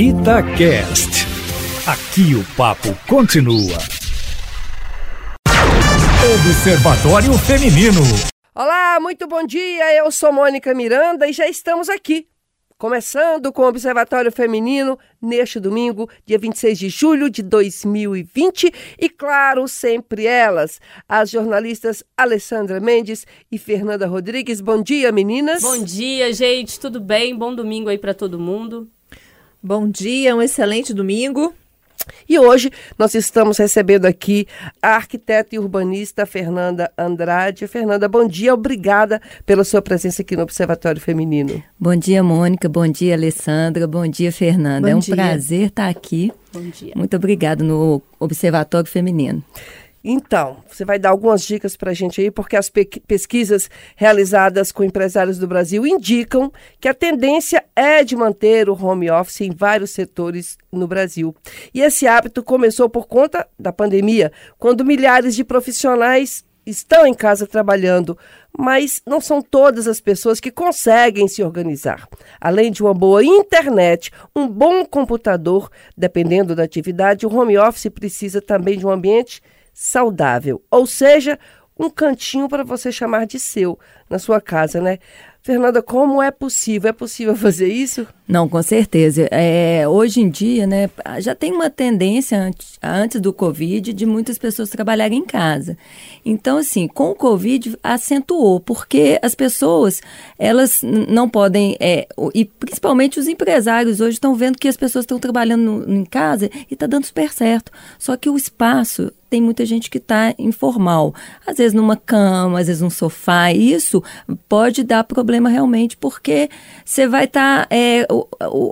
Itacast. Aqui o papo continua. Observatório Feminino. Olá, muito bom dia. Eu sou Mônica Miranda e já estamos aqui. Começando com o Observatório Feminino neste domingo, dia 26 de julho de 2020. E claro, sempre elas, as jornalistas Alessandra Mendes e Fernanda Rodrigues. Bom dia, meninas. Bom dia, gente. Tudo bem? Bom domingo aí para todo mundo. Bom dia, um excelente domingo. E hoje nós estamos recebendo aqui a arquiteta e urbanista Fernanda Andrade. Fernanda, bom dia, obrigada pela sua presença aqui no Observatório Feminino. Bom dia, Mônica, bom dia, Alessandra, bom dia, Fernanda. Bom é um dia. prazer estar aqui. Bom dia. Muito obrigada no Observatório Feminino. Então, você vai dar algumas dicas para a gente aí, porque as pe pesquisas realizadas com empresários do Brasil indicam que a tendência é de manter o home office em vários setores no Brasil. E esse hábito começou por conta da pandemia, quando milhares de profissionais estão em casa trabalhando, mas não são todas as pessoas que conseguem se organizar. Além de uma boa internet, um bom computador, dependendo da atividade, o home office precisa também de um ambiente saudável, ou seja, um cantinho para você chamar de seu na sua casa, né? Fernanda, como é possível? É possível fazer isso? Não, com certeza. É, hoje em dia, né, já tem uma tendência antes, antes do Covid de muitas pessoas trabalharem em casa. Então, assim, com o Covid acentuou, porque as pessoas, elas não podem, é, e principalmente os empresários hoje estão vendo que as pessoas estão trabalhando no- em casa e está dando super certo. Só que o espaço tem muita gente que está informal, às vezes numa cama, às vezes num sofá. Isso pode dar problema realmente, porque você vai estar. O,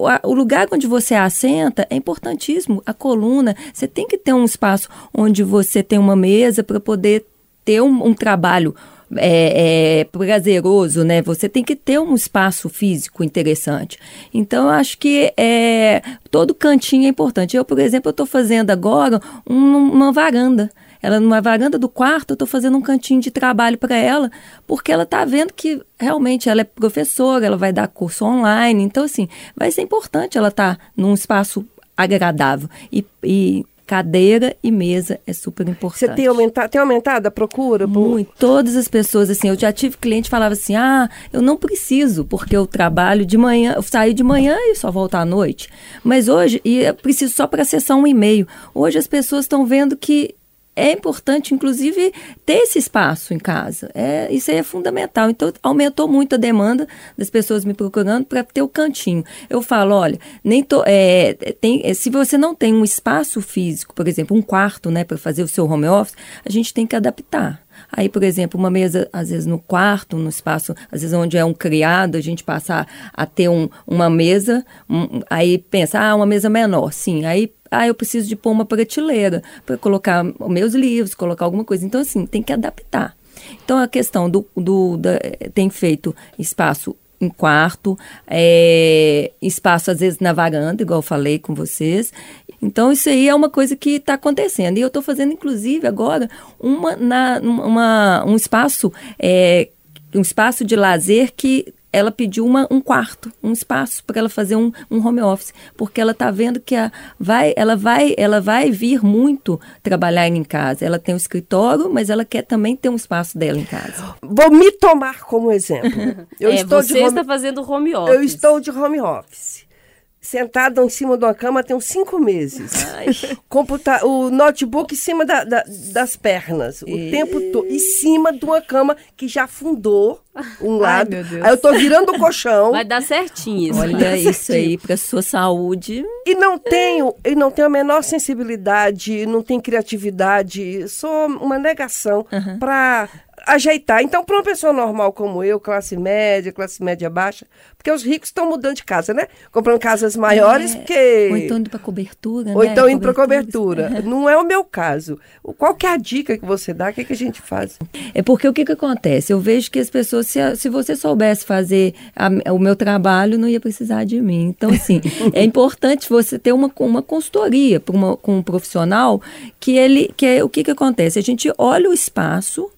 o, o lugar onde você assenta é importantíssimo. A coluna, você tem que ter um espaço onde você tem uma mesa para poder ter um, um trabalho. É, é, prazeroso, né? Você tem que ter um espaço físico interessante. Então, eu acho que é, todo cantinho é importante. Eu, por exemplo, estou fazendo agora um- uma varanda. Ela numa varanda do quarto, eu estou fazendo um cantinho de trabalho para ela, porque ela está vendo que realmente ela é professora, ela vai dar curso online. Então, assim, vai ser importante ela estar num espaço agradável. E, e cadeira e mesa é super importante. Você tem aumentado, tem aumentado a procura? por- Muito. Todas as pessoas, assim, eu já tive cliente que falava assim: ah, eu não preciso, porque eu trabalho de manhã, eu saio de manhã e só volto à noite. Mas hoje, e eu preciso só para acessar um e-mail. Hoje as pessoas estão vendo que é importante, inclusive, ter esse espaço em casa. É, isso aí é fundamental. Então, aumentou muito a demanda das pessoas me procurando para ter o cantinho. Eu falo, olha, nem to, é, tem, é, se você não tem um espaço físico, por exemplo, um quarto, né, para fazer o seu home office, a gente tem que adaptar. Aí, por exemplo, uma mesa, às vezes no quarto, no espaço, às vezes onde é um criado, a gente passar a ter um, uma mesa, um- aí pensa, ah, uma mesa menor, sim. Aí, ah, eu preciso de pôr uma prateleira para colocar meus livros, colocar alguma coisa. Então, assim, tem que adaptar. Então, a questão do, do da- tem feito espaço em quarto, é, espaço às vezes na varanda, igual eu falei com vocês. Então, isso aí é uma coisa que está acontecendo. E eu estou fazendo, inclusive, agora uma, na, uma, um espaço, é, um espaço de lazer que ela pediu uma, um quarto, um espaço para ela fazer um, um home office, porque ela está vendo que a, vai, ela, vai, ela vai vir muito trabalhar em casa. Ela tem um escritório, mas ela quer também ter um espaço dela em casa. Vou me tomar como exemplo. Eu é, estou você de home, está fazendo home office. eu estou de home office. Sentada em cima de uma cama tem uns cinco meses. Computa o notebook em cima da- da- das pernas, o tempo todo. Em cima de uma cama que já afundou um lado. meu Deus. Aí eu tô virando o colchão. Vai dar certinho isso. Olha isso aí para sua saúde. E não tenho, e não tenho a menor sensibilidade, não tenho criatividade, sou uma negação para ajeitar. Então, para uma pessoa normal como eu, classe média, classe média baixa, porque os ricos estão mudando de casa, né? Comprando casas maiores, É, porque. Ou então indo para cobertura, Ou né? então indo para cobertura. Não é o meu caso. Qual que é a dica que você dá? O que, que a gente faz? É porque o que, que acontece? Eu vejo que as pessoas, se, se você soubesse fazer a- o meu trabalho, não ia precisar de mim. Então, assim, é importante você ter uma, uma consultoria uma- com um profissional que ele. Que é, o que, que acontece? A gente olha o espaço.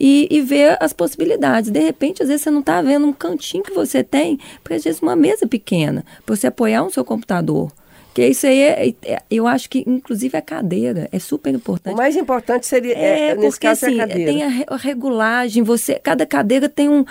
E, e vê as possibilidades. De repente, às vezes, você não está vendo um cantinho que você tem, para às vezes uma mesa pequena, para você apoiar no seu computador. Porque isso aí, é, é- eu acho que, inclusive, a cadeira é super O importante. mais importante seria, é, É, nesse porque caso, assim, é a cadeira. tem a, re- a regulagem, você, cada cadeira tem um,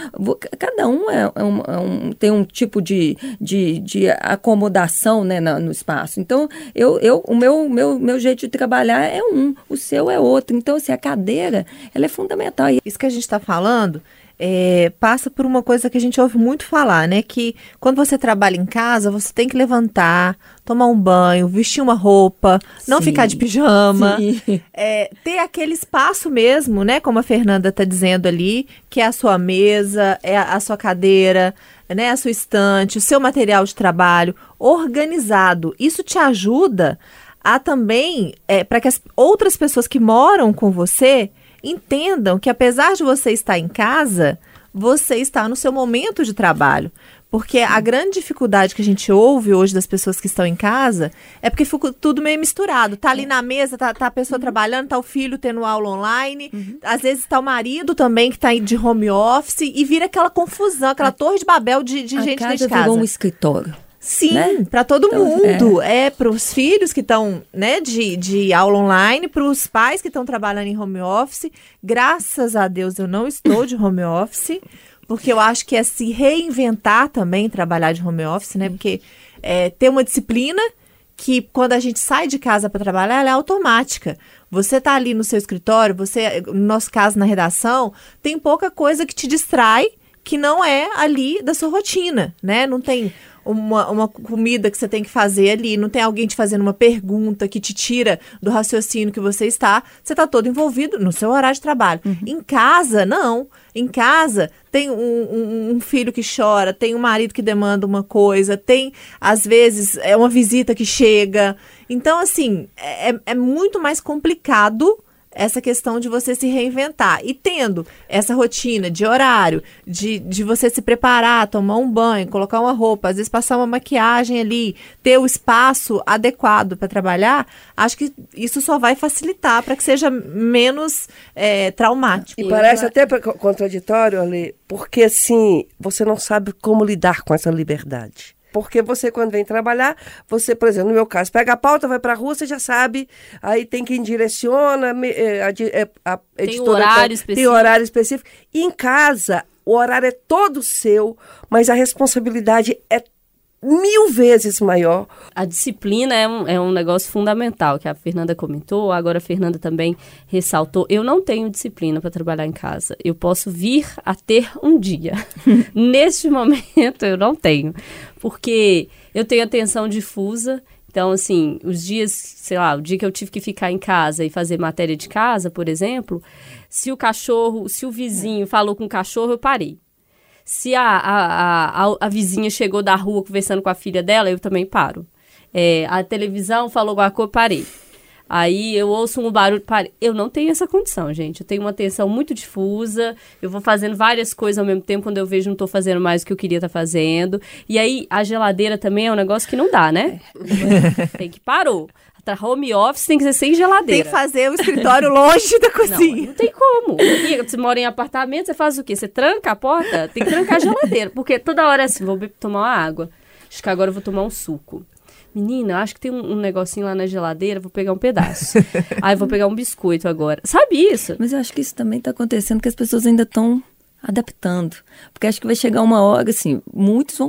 cada um, é, é um- é um- tem um tipo de, de, de acomodação, né, na- no espaço. Então, eu, eu, o meu, meu, meu jeito de trabalhar é um, o seu é outro. Então, assim, a cadeira, ela é fundamental. Isso que a gente está falando é, passa por uma coisa que a gente ouve muito falar, né? Que quando você trabalha em casa, você tem que levantar, tomar um banho, vestir uma roupa, não Sim. ficar de pijama. É, ter aquele espaço mesmo, né? Como a Fernanda está dizendo ali, que é a sua mesa, é a, sua cadeira, né? A sua estante, o seu material de trabalho organizado. Isso te ajuda a também, para que as outras pessoas que moram com você entendam que apesar de você estar em casa, você está no seu momento de trabalho. Porque a grande dificuldade que a gente ouve hoje das pessoas que estão em casa é porque fica tudo meio misturado. Tá ali na mesa, tá, tá a pessoa trabalhando, tá o filho tendo aula online, às vezes tá o marido também que tá aí de home office e vira aquela confusão, aquela torre de Babel de, de a gente dentro de casa. virou um escritório. Sim, né? para todo Então, mundo. É, para os filhos que estão né, de, de aula online, para os pais que estão trabalhando em home office. Graças a Deus eu não estou de home office, porque eu acho que é se reinventar também trabalhar de home office, né? Porque é, ter uma disciplina que quando a gente sai de casa para trabalhar, ela é automática. Você tá ali no seu escritório, você, no nosso caso na redação, tem pouca coisa que te distrai que não é ali da sua rotina, né? Não tem uma, uma comida que você tem que fazer ali, não tem alguém te fazendo uma pergunta que te tira do raciocínio que você está. Você está todo envolvido no seu horário de trabalho. Em casa, não. Em casa, tem um, um- um filho que chora, tem um marido que demanda uma coisa, tem, às vezes, é uma visita que chega. Então, assim, é, é muito mais complicado essa questão de você se reinventar. E tendo essa rotina de horário, de, de você se preparar, tomar um banho, colocar uma roupa, às vezes passar uma maquiagem ali, ter o espaço adequado para trabalhar, acho que isso só vai facilitar para que seja menos é, traumático. E parece até contraditório, Ale, porque assim, você não sabe como lidar com essa liberdade. Porque você, quando vem trabalhar, você, por exemplo, no meu caso, pega a pauta, vai pra rua, você já sabe, aí tem quem direciona, eh, a, di- eh, a editora horário tem específico. horário específico. E em casa, o horário é todo seu, mas a responsabilidade é mil vezes maior. A disciplina é um, é um negócio fundamental, que a Fernanda comentou, agora a Fernanda também ressaltou. Eu não tenho disciplina para trabalhar em casa. Eu posso vir a ter um dia. Neste momento, eu não tenho. Porque eu tenho atenção difusa. Então, assim, os dias, sei lá, o dia que eu tive que ficar em casa e fazer matéria de casa, por exemplo, se o cachorro, se o vizinho falou com o cachorro, eu parei. Se a, a, a, a vizinha chegou da rua conversando com a filha dela, eu também paro. É, a televisão falou alguma coisa, parei. Aí eu ouço um barulho, parei. Eu não tenho essa condição, gente. Eu tenho uma atenção muito difusa. Eu vou fazendo várias coisas ao mesmo tempo. Quando eu vejo, não tô fazendo mais o que eu queria estar fazendo. E aí, a geladeira também é um negócio que não dá, né? tem que parou. Tra- Home office tem que ser sem Tem geladeira. que fazer o escritório longe da Não, cozinha. não tem como. E você mora em apartamento, você faz o quê? Você tranca a porta? Tem que trancar a geladeira. Porque toda hora é assim, vou be- tomar uma água. Acho que agora eu vou tomar um suco. Menina, acho que tem um, um negocinho lá na geladeira, vou pegar um pedaço. Aí vou pegar um biscoito agora. Sabe isso? Mas eu acho que isso também está acontecendo, que as pessoas ainda estão adaptando. Porque acho que vai chegar uma hora, assim, muitos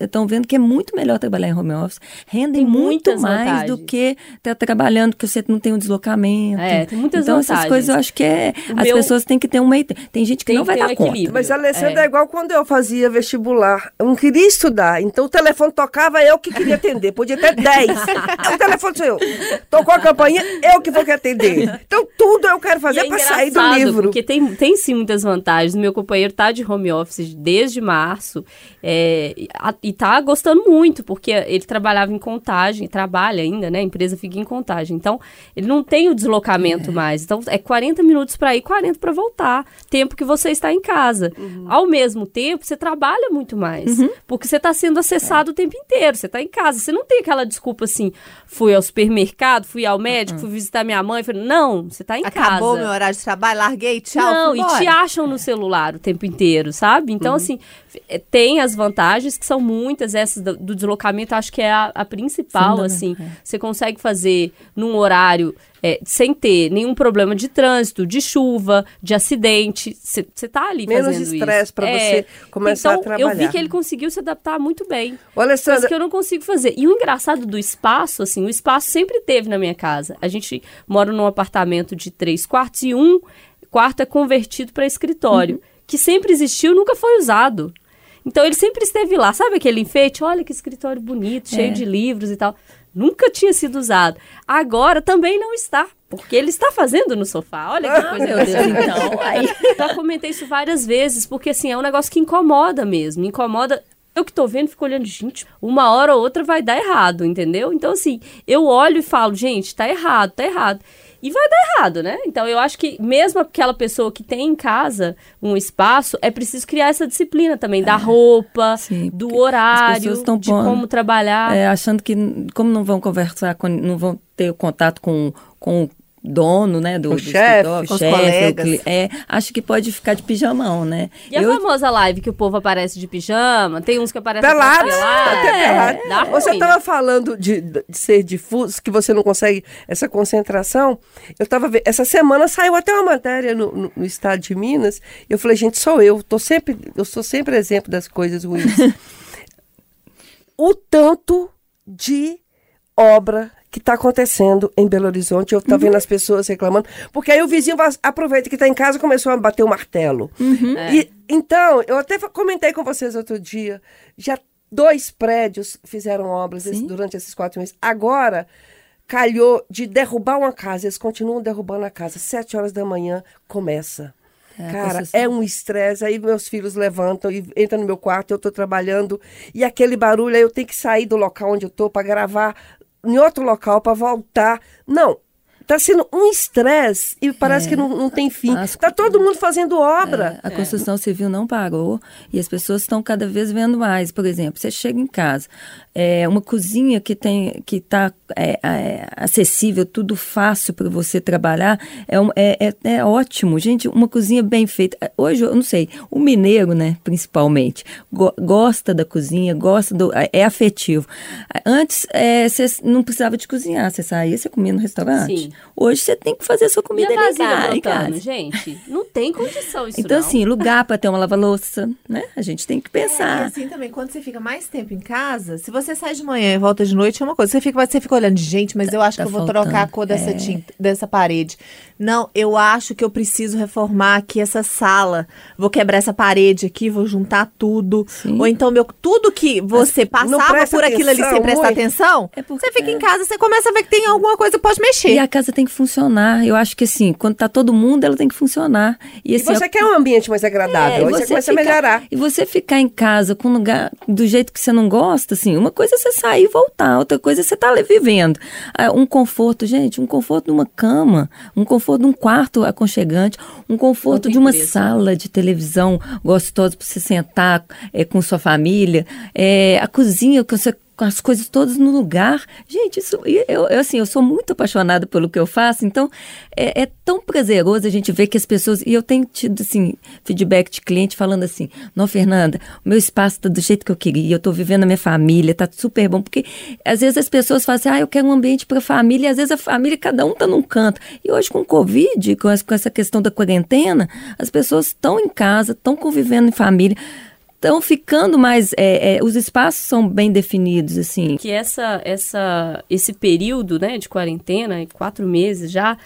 estão vendo que é muito melhor trabalhar em home office, rendem Tem muito mais vantagens. do que estar trabalhando, que você não tem um deslocamento. É, tem muitas então, essas vantagens. coisas eu acho que é. O As meu- pessoas têm que ter um meio. Tem gente que Tem não vai um dar conta. Mas, Alessandra, É. é. igual quando eu fazia vestibular. Eu não queria estudar. Então o telefone tocava, eu que queria atender. Podia ter 10. o telefone sou eu. Tocou a campainha, eu que vou que atender. Então tudo eu quero fazer é para sair do livro. Porque tem, tem sim muitas vantagens. Meu companheiro tá de home office desde março é, e tá gostando muito, porque ele trabalhava em contagem, trabalha ainda, né? A empresa fica em contagem. Então, ele não tem o deslocamento mais. Então, é 40 minutos para ir, 40 para voltar. Tempo que você está em casa. Ao mesmo tempo, você trabalha muito mais. Porque você está sendo acessado o tempo inteiro. Você está em casa. Você não tem aquela desculpa assim, fui ao supermercado, fui ao médico, fui visitar minha mãe. Fui... Não, você está em Acabou casa. meu horário de trabalho, larguei, tchau. Não, e te acham no celular. Celular o tempo inteiro, sabe? Então, Uhum. assim, é, tem as vantagens, que são muitas, essas do, do deslocamento, acho que é a, a principal, assim. Fundamental. Você consegue fazer num horário é, sem ter nenhum problema de trânsito, de chuva, de acidente. Você tá ali Menos fazendo isso. estresse pra você começar a então, Eu vi trabalhar. que ele conseguiu se adaptar muito bem. Ô, Coisa Alessandra, que eu não consigo fazer. E o engraçado do espaço, assim, o espaço sempre teve na minha casa. A gente mora num apartamento de três quartos e um quarto é convertido para escritório, que sempre existiu, nunca foi usado. Então ele sempre esteve lá. Sabe aquele enfeite? Olha que escritório bonito, cheio É. de livros e tal. Nunca tinha sido usado. Agora também não está, porque ele está fazendo no sofá. Olha que coisa Meu Deus, então, aí... já comentei isso várias vezes, porque assim, é um negócio que incomoda mesmo. Incomoda. Eu que tô vendo, fico olhando, gente, uma hora ou outra vai dar errado, entendeu? Então, assim, eu olho e falo, gente, tá errado, tá errado. E vai dar errado, né? Então, eu acho que mesmo aquela pessoa que tem em casa um espaço, é preciso criar essa disciplina também, da roupa, Sim, do horário, de como trabalhar. É, achando que, como não vão conversar, com, não vão ter contato com, com o dono, né, do, o do chefe, escritório, chefe, colegas. é, acho que pode ficar de pijamão, né? E a Eu- famosa live que o povo aparece de pijama, tem uns que aparecem Pelados, pelado. até pelado. dá Você ruim, né? estava falando de, de ser difuso, que você não consegue essa concentração. Eu estava vendo, essa semana saiu até uma matéria no, no- no estado de Minas. Eu falei, gente, sou eu. Tô sempre, eu sou sempre exemplo das coisas ruins. o tanto de obra que está acontecendo em Belo Horizonte. Eu estou vendo as pessoas reclamando. Porque aí o vizinho vai- aproveita que está em casa e começou a bater o martelo. E, então, eu até comentei com vocês outro dia. Já dois prédios fizeram obras esse- durante esses quatro meses. Agora, calhou de derrubar uma casa. Eles continuam derrubando a casa. Sete horas da manhã começa. É, Cara, é um estresse. Aí meus filhos levantam e entram no meu quarto, eu tô trabalhando. E aquele barulho, aí eu tenho que sair do local onde eu tô para gravar em outro local para voltar. Não. Tá sendo um estresse e parece que não, não tem fim. As- Tá todo mundo fazendo obra. A construção civil não parou e as pessoas estão cada vez vendo mais. Por exemplo, você chega em casa, é, uma cozinha que tem que está acessível, tudo fácil para você trabalhar, é, um- é, é, é ótimo. Gente, uma cozinha bem feita. Hoje, eu não sei, o mineiro, né, principalmente, go- gosta da cozinha, gosta do. é afetivo. Antes, é, você não precisava de cozinhar, você saía, você comia no restaurante. Sim. Hoje você tem que fazer a sua E comida a em vasilha casa. em casa. gente? Não tem condição isso Então, não. assim, lugar para ter uma lava-louça, né? A gente tem que É, e pensar. assim também, quando você fica mais tempo em casa, se você sai de manhã e volta de noite, é uma coisa. Você fica, você fica olhando, gente, mas eu acho tá que eu vou faltando, trocar a cor dessa é. tinta, dessa parede. Não, eu acho que eu preciso reformar aqui essa sala. Vou quebrar essa parede aqui, vou juntar tudo. Sim. Ou então, meu, tudo que você passava por aquilo ali atenção sem prestar muito. atenção, É porque- você fica é. em casa, você começa a ver que tem alguma coisa que pode mexer. E a casa tem que funcionar. Eu acho que assim, quando tá todo mundo, ela tem que funcionar. E, E assim, você quer um ambiente mais agradável, É, aí você, começa a melhorar. E você ficar em casa com um lugar do jeito que você não gosta, assim, uma coisa é você sair e voltar, outra coisa é você estar ali vivendo. Ah, Um conforto, gente, um conforto de uma cama, um conforto de um quarto aconchegante, um conforto de uma preço. sala de televisão gostosa para você sentar é, com sua família, é, a cozinha com você com as coisas todas no lugar. Gente, isso eu, eu, assim, eu sou muito apaixonada pelo que eu faço, então é, é tão prazeroso a gente ver que as pessoas. E eu tenho tido assim, feedback de cliente falando assim: Não, Fernanda, o meu espaço está do jeito que eu queria, eu estou vivendo a minha família, tá super bom. Porque às vezes as pessoas falam assim: Ah, eu quero um ambiente para família, e às vezes a família, cada um está num canto. E hoje com o Covid, com, as- com essa questão da quarentena, as pessoas estão em casa, estão convivendo em família. Estão ficando mais. é, é, os espaços são bem definidos, assim. que essa, essa, esse período né, de quarentena, quatro meses já,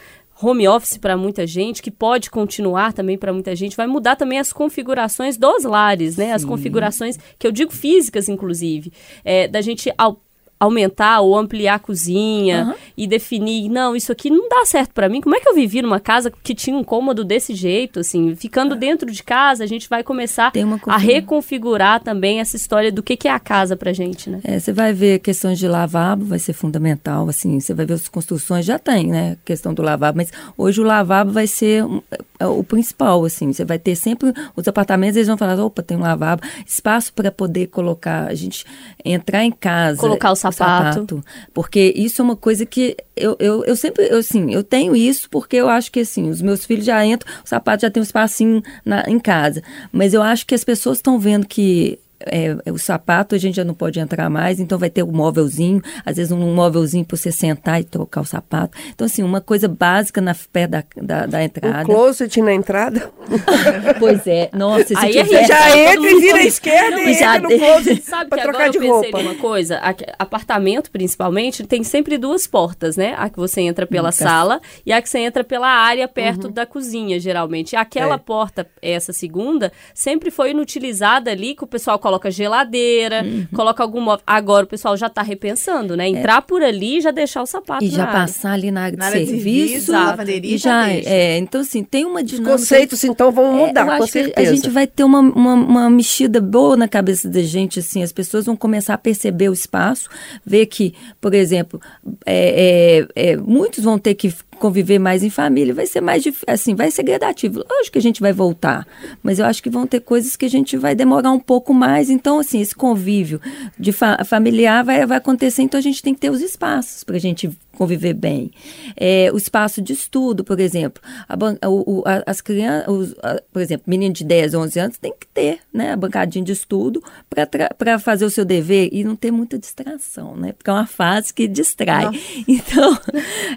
home office para muita gente, que pode continuar também para muita gente, vai mudar também as configurações dos lares, né? As configurações, que eu digo físicas, inclusive, é, da gente aumentar ou ampliar a cozinha Aham. e definir, não, isso aqui não dá certo para mim. Como é que eu vivi numa casa que tinha um cômodo desse jeito, assim, ficando dentro de casa, a gente vai começar a configura- reconfigurar também essa história do que, que é a casa pra gente, né? É, você vai ver questões de lavabo, vai ser fundamental, assim, você vai ver as construções, já tem, né, questão do lavabo, mas hoje o lavabo vai ser é, o principal, assim, você vai ter sempre, os apartamentos, eles vão falar, opa, tem um lavabo, espaço para poder colocar, a gente entrar em casa. Colocar o sapato. Porque isso é uma coisa que que eu, eu, eu sempre, eu, assim, eu tenho isso porque eu acho que, assim, os meus filhos já entram, o sapato já tem um espacinho na, em casa. Mas eu acho que as pessoas estão vendo que é, o sapato a gente já não pode entrar mais, então vai ter um móvelzinho, às vezes um móvelzinho para você sentar e trocar o sapato. Então, assim, uma coisa básica na pé da, da, da entrada. Um closet na entrada. pois é, nossa, se Aí tiver... já entra e vira à esquerda Não, e já entra no closet Sabe que trocar de eu pensei roupa. numa coisa? Apartamento, principalmente, tem sempre duas portas, né? A que você entra pela Nunca. sala e a que você entra pela área perto da cozinha, geralmente. E aquela É. porta, essa segunda, sempre foi inutilizada ali, que o pessoal coloca geladeira, coloca algum móvel. Agora o pessoal já tá repensando, né? Entrar por ali e já deixar o sapato E já área. passar ali na área de Na área de serviço. lavanderia, e já já, deixa. é, então assim, tem uma Os dinâmica. conceitos, então, vão É, mudar, eu com acho que certeza. a gente vai ter uma, uma, uma mexida boa na cabeça da gente, assim, as pessoas vão começar a perceber o espaço, ver que, por exemplo, é, é, é, muitos vão ter que conviver mais em família, vai ser mais difícil, assim, vai ser gradativo. Lógico que a gente vai voltar, mas eu acho que vão ter coisas que a gente vai demorar um pouco mais, então, assim, esse convívio de fa- familiar vai, vai acontecer, então a gente tem que ter os espaços para a gente conviver bem. É, o espaço de estudo, por exemplo. A o- a- as crianças, por exemplo, menino de 10, 11 anos tem que ter né, a bancadinha de estudo para fazer o seu dever e não ter muita distração, né? Porque é uma fase que distrai. Então,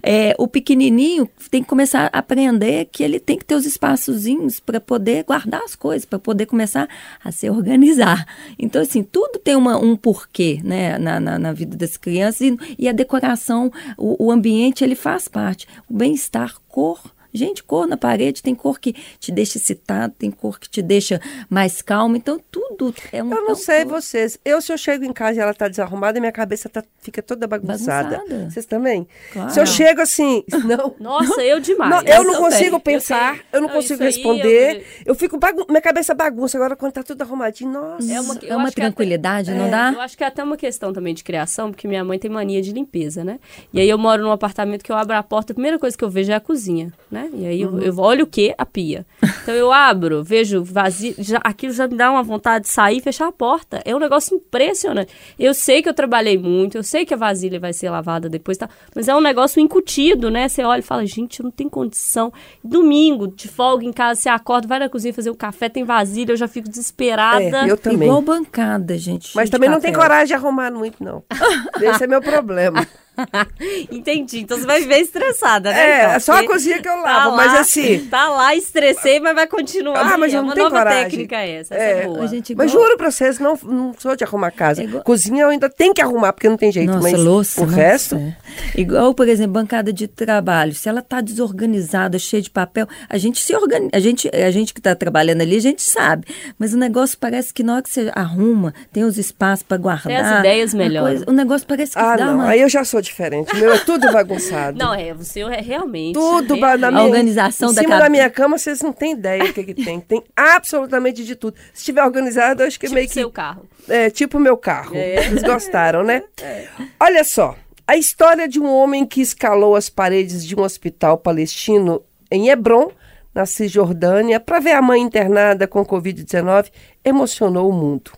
é, o pequenininho tem que começar a aprender que ele tem que ter os espaçozinhos para poder guardar as coisas, para poder começar a se organizar. Então, assim, tudo tem uma, um porquê né, na, na, na vida das crianças e, e a decoração, o, o ambiente, ele faz parte. O bem-estar, cor. Gente, cor na parede, tem cor que te deixa excitado, tem cor que te deixa mais calmo. Então, tudo é um. Eu é não sei todo. vocês. Eu, se eu chego em casa e ela tá desarrumada, minha cabeça tá- fica toda bagunçada. Bagunçada. Vocês também? Claro. Se eu chego assim, não. Nossa, eu demais. Não, eu não também. consigo Eu pensar, sei. eu não Não, consigo isso aí responder. Eu, fico bagun minha cabeça bagunça agora quando tá tudo arrumadinho. Nossa. É uma, É eu uma acho que até- tranquilidade, não É, dá? Eu acho que é até uma questão também de criação, porque minha mãe tem mania de limpeza, né? E aí eu moro num apartamento que eu abro a porta, a primeira coisa que eu vejo é a cozinha, né? E aí eu, eu olho o quê? A pia. Então eu abro, vejo vazio, já, aquilo já me dá uma vontade de sair e fechar a porta. É um negócio impressionante. Eu sei que eu trabalhei muito, eu sei que a vasilha vai ser lavada depois, tá? Mas é um negócio incutido, né? Você olha e fala, gente, eu não tenho condição. Domingo, de folga em casa, você acorda, vai na cozinha fazer um café, tem vasilha, eu já fico desesperada. É, eu também. Igual bancada, gente. Mas também não tem coragem de arrumar muito, não. Esse é meu problema. Entendi. Então você vai viver estressada, né? É, então, é só a cozinha que eu tá lavo, mas lá- assim. Tá lá, estressei, mas vai continuar. Ah, mas é eu não uma tenho nova coragem. técnica essa. Essa é, É, boa. A gente Mas igual- juro pra vocês, não, não sou de arrumar casa. É igual- Cozinha eu ainda tenho que arrumar, porque não tem jeito. Nossa, mas louça. o nossa, resto. é. Igual, por exemplo, bancada de trabalho. Se ela está desorganizada, cheia de papel, a gente se organiza. A gente, a gente que está trabalhando ali, a gente sabe. Mas o negócio parece que na hora que você arruma, tem os espaços para guardar. Tem as ideias a melhoram. coisa- o negócio parece que Ah, dá não. uma. Aí eu já sou diferente. Meu é tudo bagunçado. Não, é, você é realmente. Tudo ba- na minha, organização em da cima da minha cama, vocês não têm ideia do que, que tem. Tem absolutamente de tudo. Se estiver organizado, eu acho que Tipo meio que. seu carro. É, tipo meu carro. É. Vocês gostaram, né? Olha só. A história de um homem que escalou as paredes de um hospital palestino em Hebron, na Cisjordânia, para ver a mãe internada com Covid-19, emocionou o mundo.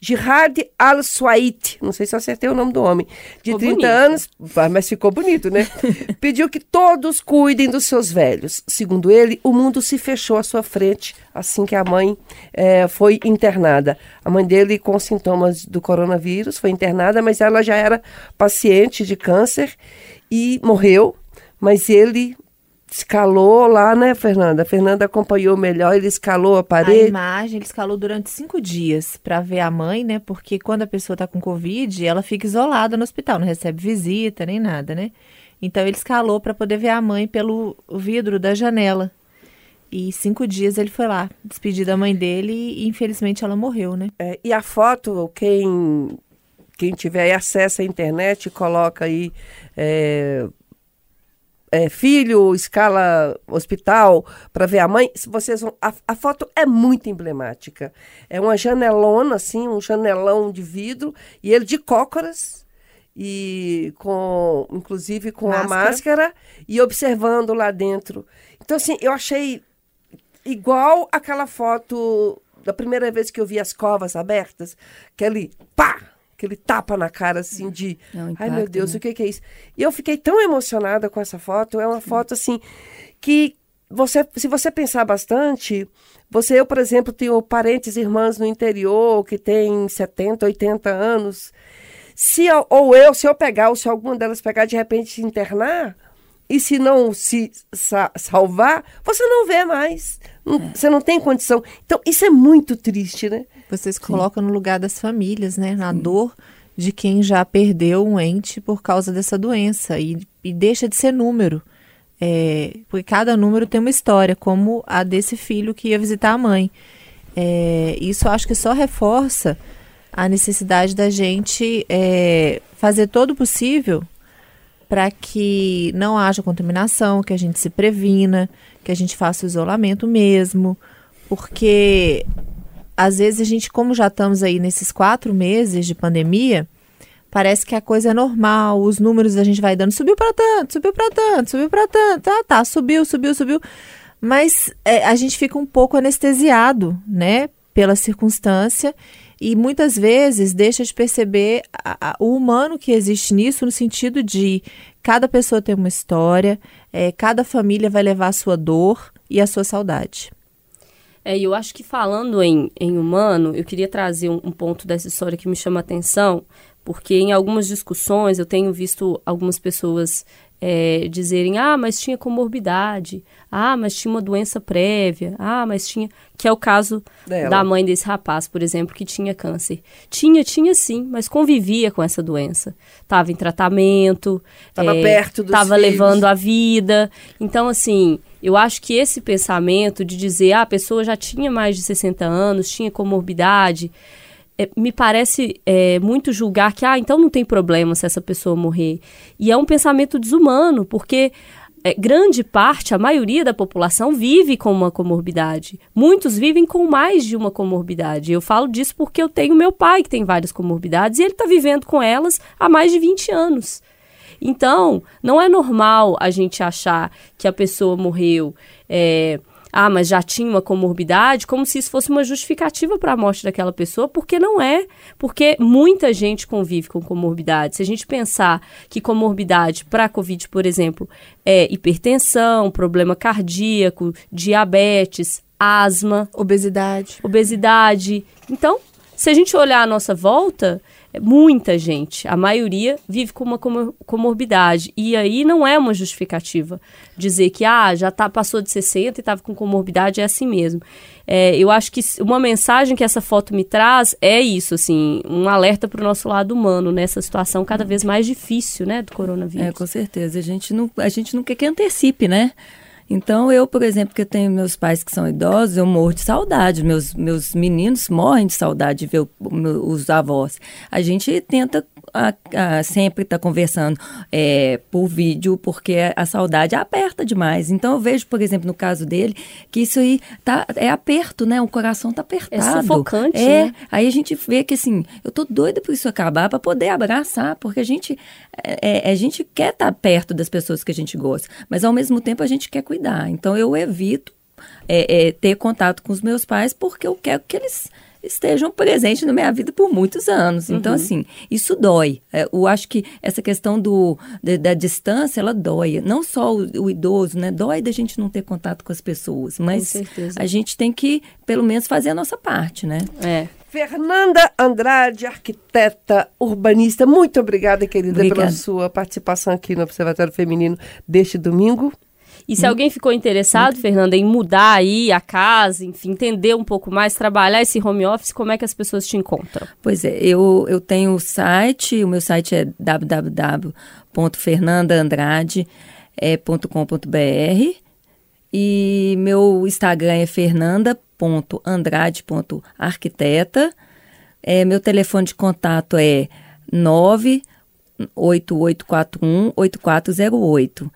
Jihad al-Swait, não sei se eu acertei o nome do homem, de Ficou 30 bonito. anos, mas ficou bonito, né? Pediu que todos cuidem dos seus velhos. Segundo ele, o mundo se fechou à sua frente assim que a mãe eh, foi internada. A mãe dele, com sintomas do coronavírus, foi internada, mas ela já era paciente de câncer e morreu. Mas ele escalou lá, né, Fernanda? A Fernanda acompanhou melhor, ele escalou a A parede. imagem ele escalou durante cinco dias para ver a mãe, né? Porque quando a pessoa tá com Covid, ela fica isolada no hospital, não recebe visita nem nada, né? Então ele escalou para poder ver a mãe pelo vidro da janela. E cinco dias ele foi lá, despedir da mãe dele e infelizmente ela morreu, né? É, e a foto, quem, quem tiver aí acesso à internet, coloca aí é, é, filho, escala hospital, para ver a mãe. Se vocês vão, a, a foto é muito emblemática. É uma janelona, assim, um janelão de vidro, e ele de cócoras. E com, inclusive com a Máscara. máscara e observando lá dentro. Então, assim, eu achei igual aquela foto da primeira vez que eu vi as covas abertas, que ali, pá, aquele tapa na cara, assim, de. É um Ai, meu impacto, Deus, né? o que, que é isso? E eu fiquei tão emocionada com essa foto. É uma foto, assim, que você, se você pensar bastante, você, eu, por exemplo, tenho parentes e irmãs no interior que têm 70, 80 anos. Se eu- ou eu, se eu pegar, ou se alguma delas pegar, de repente se internar, e se não se sa- salvar, você não vê mais. Não- Você não tem condição. Então, isso é muito triste, né? Você se coloca no lugar das famílias, né? Na dor de quem já perdeu um ente por causa dessa doença. E, e deixa de ser número. É, porque cada número tem uma história, como a desse filho que ia visitar a mãe. É, isso acho que só reforça a necessidade da gente é, fazer todo o possível para que não haja contaminação, que a gente se previna, que a gente faça o isolamento mesmo, porque às vezes a gente, como já estamos aí nesses quatro meses de pandemia, parece que a coisa é normal, os números a gente vai dando, subiu para tanto, subiu para tanto, subiu para tanto, tá, tá, subiu, subiu, subiu, mas é, a gente fica um pouco anestesiado, né, pela circunstância e muitas vezes deixa de perceber a- a- o humano que existe nisso, no sentido de cada pessoa tem uma história, é, cada família vai levar a sua dor e a sua saudade. É, eu acho que falando em, em humano, eu queria trazer um, um ponto dessa história que me chama a atenção, porque em algumas discussões eu tenho visto algumas pessoas é, dizerem, ah, mas tinha comorbidade, ah, mas tinha uma doença prévia, ah, mas tinha. Que é o caso Dela. da mãe desse rapaz, por exemplo, que tinha câncer. Tinha, tinha sim, mas convivia com essa doença. Estava em tratamento. Tava perto dos Estava levando a vida. Então, assim, eu acho que esse pensamento de dizer, ah, a pessoa já tinha mais de 60 anos, tinha comorbidade, é, me parece é, muito julgar que, ah, então não tem problema se essa pessoa morrer. E é um pensamento desumano, porque é, grande parte, a maioria da população vive com uma comorbidade. Muitos vivem com mais de uma comorbidade. Eu falo disso porque eu tenho meu pai que tem várias comorbidades e ele está vivendo com elas há mais de 20 anos. Então, não é normal a gente achar que a pessoa morreu. é, ah, mas já tinha uma comorbidade, como se isso fosse uma justificativa para a morte daquela pessoa, porque não é. Porque muita gente convive com comorbidade. Se a gente pensar que comorbidade para a Covid, por exemplo, é hipertensão, problema cardíaco, diabetes, asma, Obesidade. obesidade. Então, se a gente olhar à nossa volta, muita gente, a maioria, vive com uma comor- comorbidade. E aí não é uma justificativa dizer que ah, já tá, passou de 60 e estava com comorbidade, é assim mesmo. É, eu acho que uma mensagem que essa foto me traz é isso, assim, um alerta para o nosso lado humano nessa situação cada vez mais difícil, né, do coronavírus. É, com certeza. A gente não, a gente não quer que antecipe, né? Então, eu, por exemplo, que eu tenho meus pais que são idosos, eu morro de saudade. Meus, meus meninos morrem de saudade de ver o- os avós. A gente tenta a- a- sempre estar conversando é, por vídeo, porque a saudade aperta demais. Então, eu vejo, por exemplo, no caso dele, que isso aí tá, é aperto, né? O coração tá apertado. sufocante, É, né? Aí a gente vê que assim, eu tô doida por isso acabar para poder abraçar, porque a gente é, é, a gente quer estar perto das pessoas que a gente gosta, mas ao mesmo tempo a gente quer cuidar. Então eu evito é, é, ter contato com os meus pais porque eu quero que eles estejam presentes na minha vida por muitos anos. Então, assim, isso dói. É, eu acho que essa questão do, da, da distância, ela dói. Não só o, o idoso, né? Dói da gente não ter contato com as pessoas. Mas a gente tem que, pelo menos, fazer a nossa parte, né? É. Fernanda Andrade, arquiteta urbanista, muito obrigada, querida, pela Obrigada. sua participação aqui no Observatório Feminino deste domingo. E se alguém ficou interessado, Fernanda, em mudar aí a casa, enfim, entender um pouco mais, trabalhar esse home office, como é que as pessoas te encontram? Pois é, eu, eu tenho o site, o meu site é www.fernandaandrade.com.br e meu Instagram é fernanda.andrade.arquiteta. É, meu telefone de contato é 98841-8408. Eu-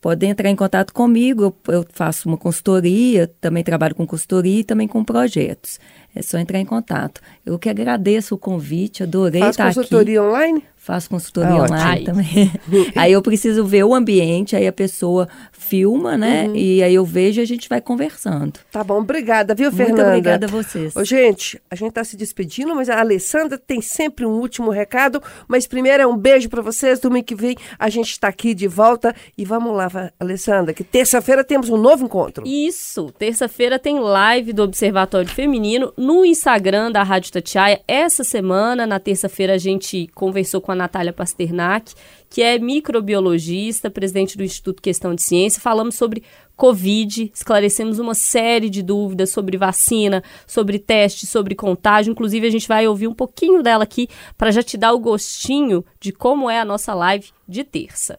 Podem entrar em contato comigo, eu, eu faço uma consultoria, também trabalho com consultoria e também com projetos. É só entrar em contato. Eu que agradeço o convite, adorei Faz estar aqui. consultoria online? Faço consultoria Ah, online ótimo. também. aí eu preciso ver o ambiente, aí a pessoa filma, né? Uhum. E aí eu vejo e a gente vai conversando. Tá bom, obrigada, viu, Muito Fernanda? obrigada a vocês. Ô, gente, a gente tá se despedindo, mas a Alessandra tem sempre um último recado. Mas primeiro é um beijo para vocês. Domingo que vem a gente está aqui de volta. E vamos lá, Alessandra, que terça-feira temos um novo encontro. Isso, terça-feira tem live do Observatório Feminino no Instagram da Rádio Tatiaia. Essa semana, na terça-feira, a gente conversou com a Natália Pasternak, que é microbiologista, presidente do Instituto Questão de Ciência. Falamos sobre Covid, esclarecemos uma série de dúvidas sobre vacina, sobre teste, sobre contágio. Inclusive, a gente vai ouvir um pouquinho dela aqui para já te dar o gostinho de como é a nossa live de terça.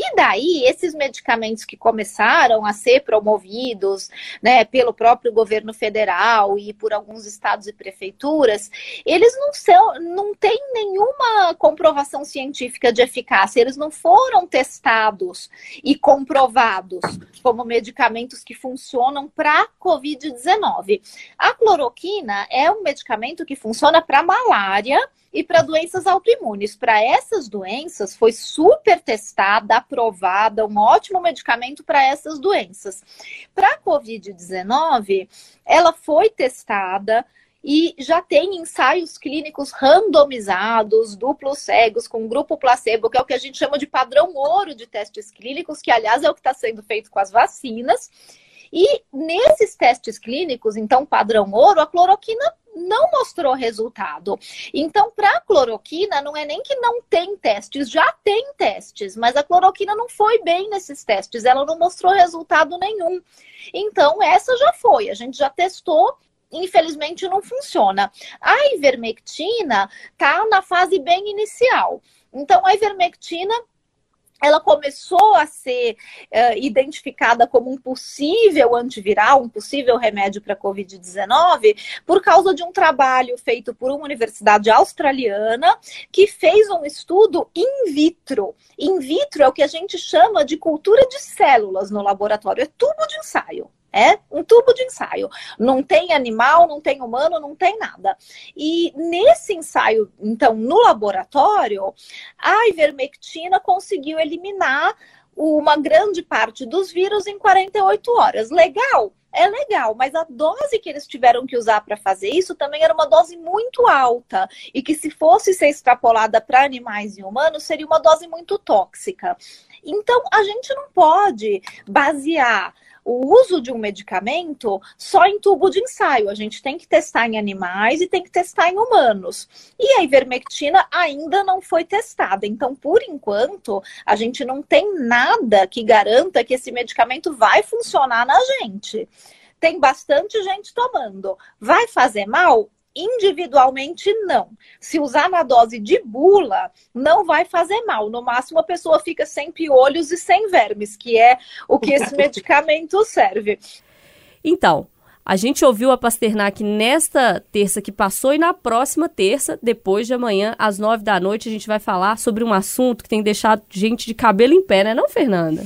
E daí, esses medicamentos que começaram a ser promovidos né, pelo próprio governo federal e por alguns estados e prefeituras, eles não, são, não têm nenhuma comprovação científica de eficácia, eles não foram testados e comprovados como medicamentos que funcionam para Covid-19. A cloroquina é um medicamento que funciona para malária e para doenças autoimunes. Para essas doenças, foi super testada, aprovada, um ótimo medicamento para essas doenças. Para a Covid-19, ela foi testada e já tem ensaios clínicos randomizados, duplos cegos, com grupo placebo, que é o que a gente chama de padrão ouro de testes clínicos, que, aliás, é o que está sendo feito com as vacinas. E nesses testes clínicos, então, padrão ouro, a cloroquina não mostrou resultado. Então, para a cloroquina, não é nem que não tem testes, já tem testes, mas a cloroquina não foi bem nesses testes, ela não mostrou resultado nenhum. Então, essa já foi, a gente já testou. Infelizmente não funciona. A ivermectina tá na fase bem inicial. Então a ivermectina ela começou a ser uh, identificada como um possível antiviral, um possível remédio para a Covid-19, por causa de um trabalho feito por uma universidade australiana que fez um estudo in vitro. In vitro é o que a gente chama de cultura de células no laboratório, é tubo de ensaio. É um tubo de ensaio. Não tem animal, não tem humano, não tem nada. E nesse ensaio, então, no laboratório, a ivermectina conseguiu eliminar uma grande parte dos vírus em 48 horas. Legal? É legal, mas a dose que eles tiveram que usar para fazer isso também era uma dose muito alta e que se fosse ser extrapolada para animais e humanos seria uma dose muito tóxica. Então a gente não pode basear o uso de um medicamento só em tubo de ensaio. A gente tem que testar em animais e tem que testar em humanos. E a ivermectina ainda não foi testada. Então, por enquanto, a gente não tem nada que garanta que esse medicamento vai funcionar na gente. Tem bastante gente tomando. Vai fazer mal? Individualmente, não. Se usar na dose de bula, não vai fazer mal. No máximo, a pessoa fica sem piolhos e sem vermes, que é o que esse medicamento serve. Então, a gente ouviu a Pasternak nesta terça que passou e na próxima terça, depois de amanhã, às nove da noite, a gente vai falar sobre um assunto que tem deixado gente de cabelo em pé, né, não, Fernanda?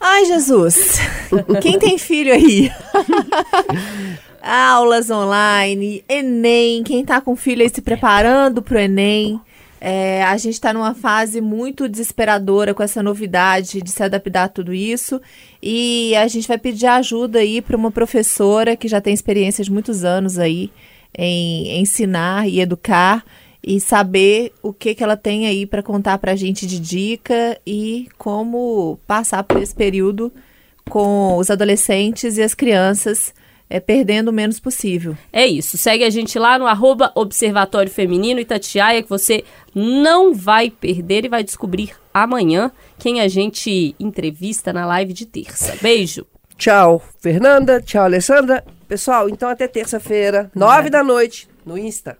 Ai, Jesus. Quem tem filho aí? Aulas online, Enem, quem tá com filho aí se preparando pro Enem. É, a gente está numa fase muito desesperadora com essa novidade de se adaptar a tudo isso. E a gente vai pedir ajuda aí para uma professora que já tem experiência de muitos anos aí em ensinar e educar e saber o que, que ela tem aí para contar para a gente de dica e como passar por esse período com os adolescentes e as crianças é, perdendo o menos possível. É isso. Segue a gente lá no arroba Observatório Feminino Itatiaia, que você não vai perder e vai descobrir amanhã quem a gente entrevista na live de terça. Beijo. Tchau, Fernanda. Tchau, Alessandra. Pessoal, então até terça-feira, nove da noite, no Insta.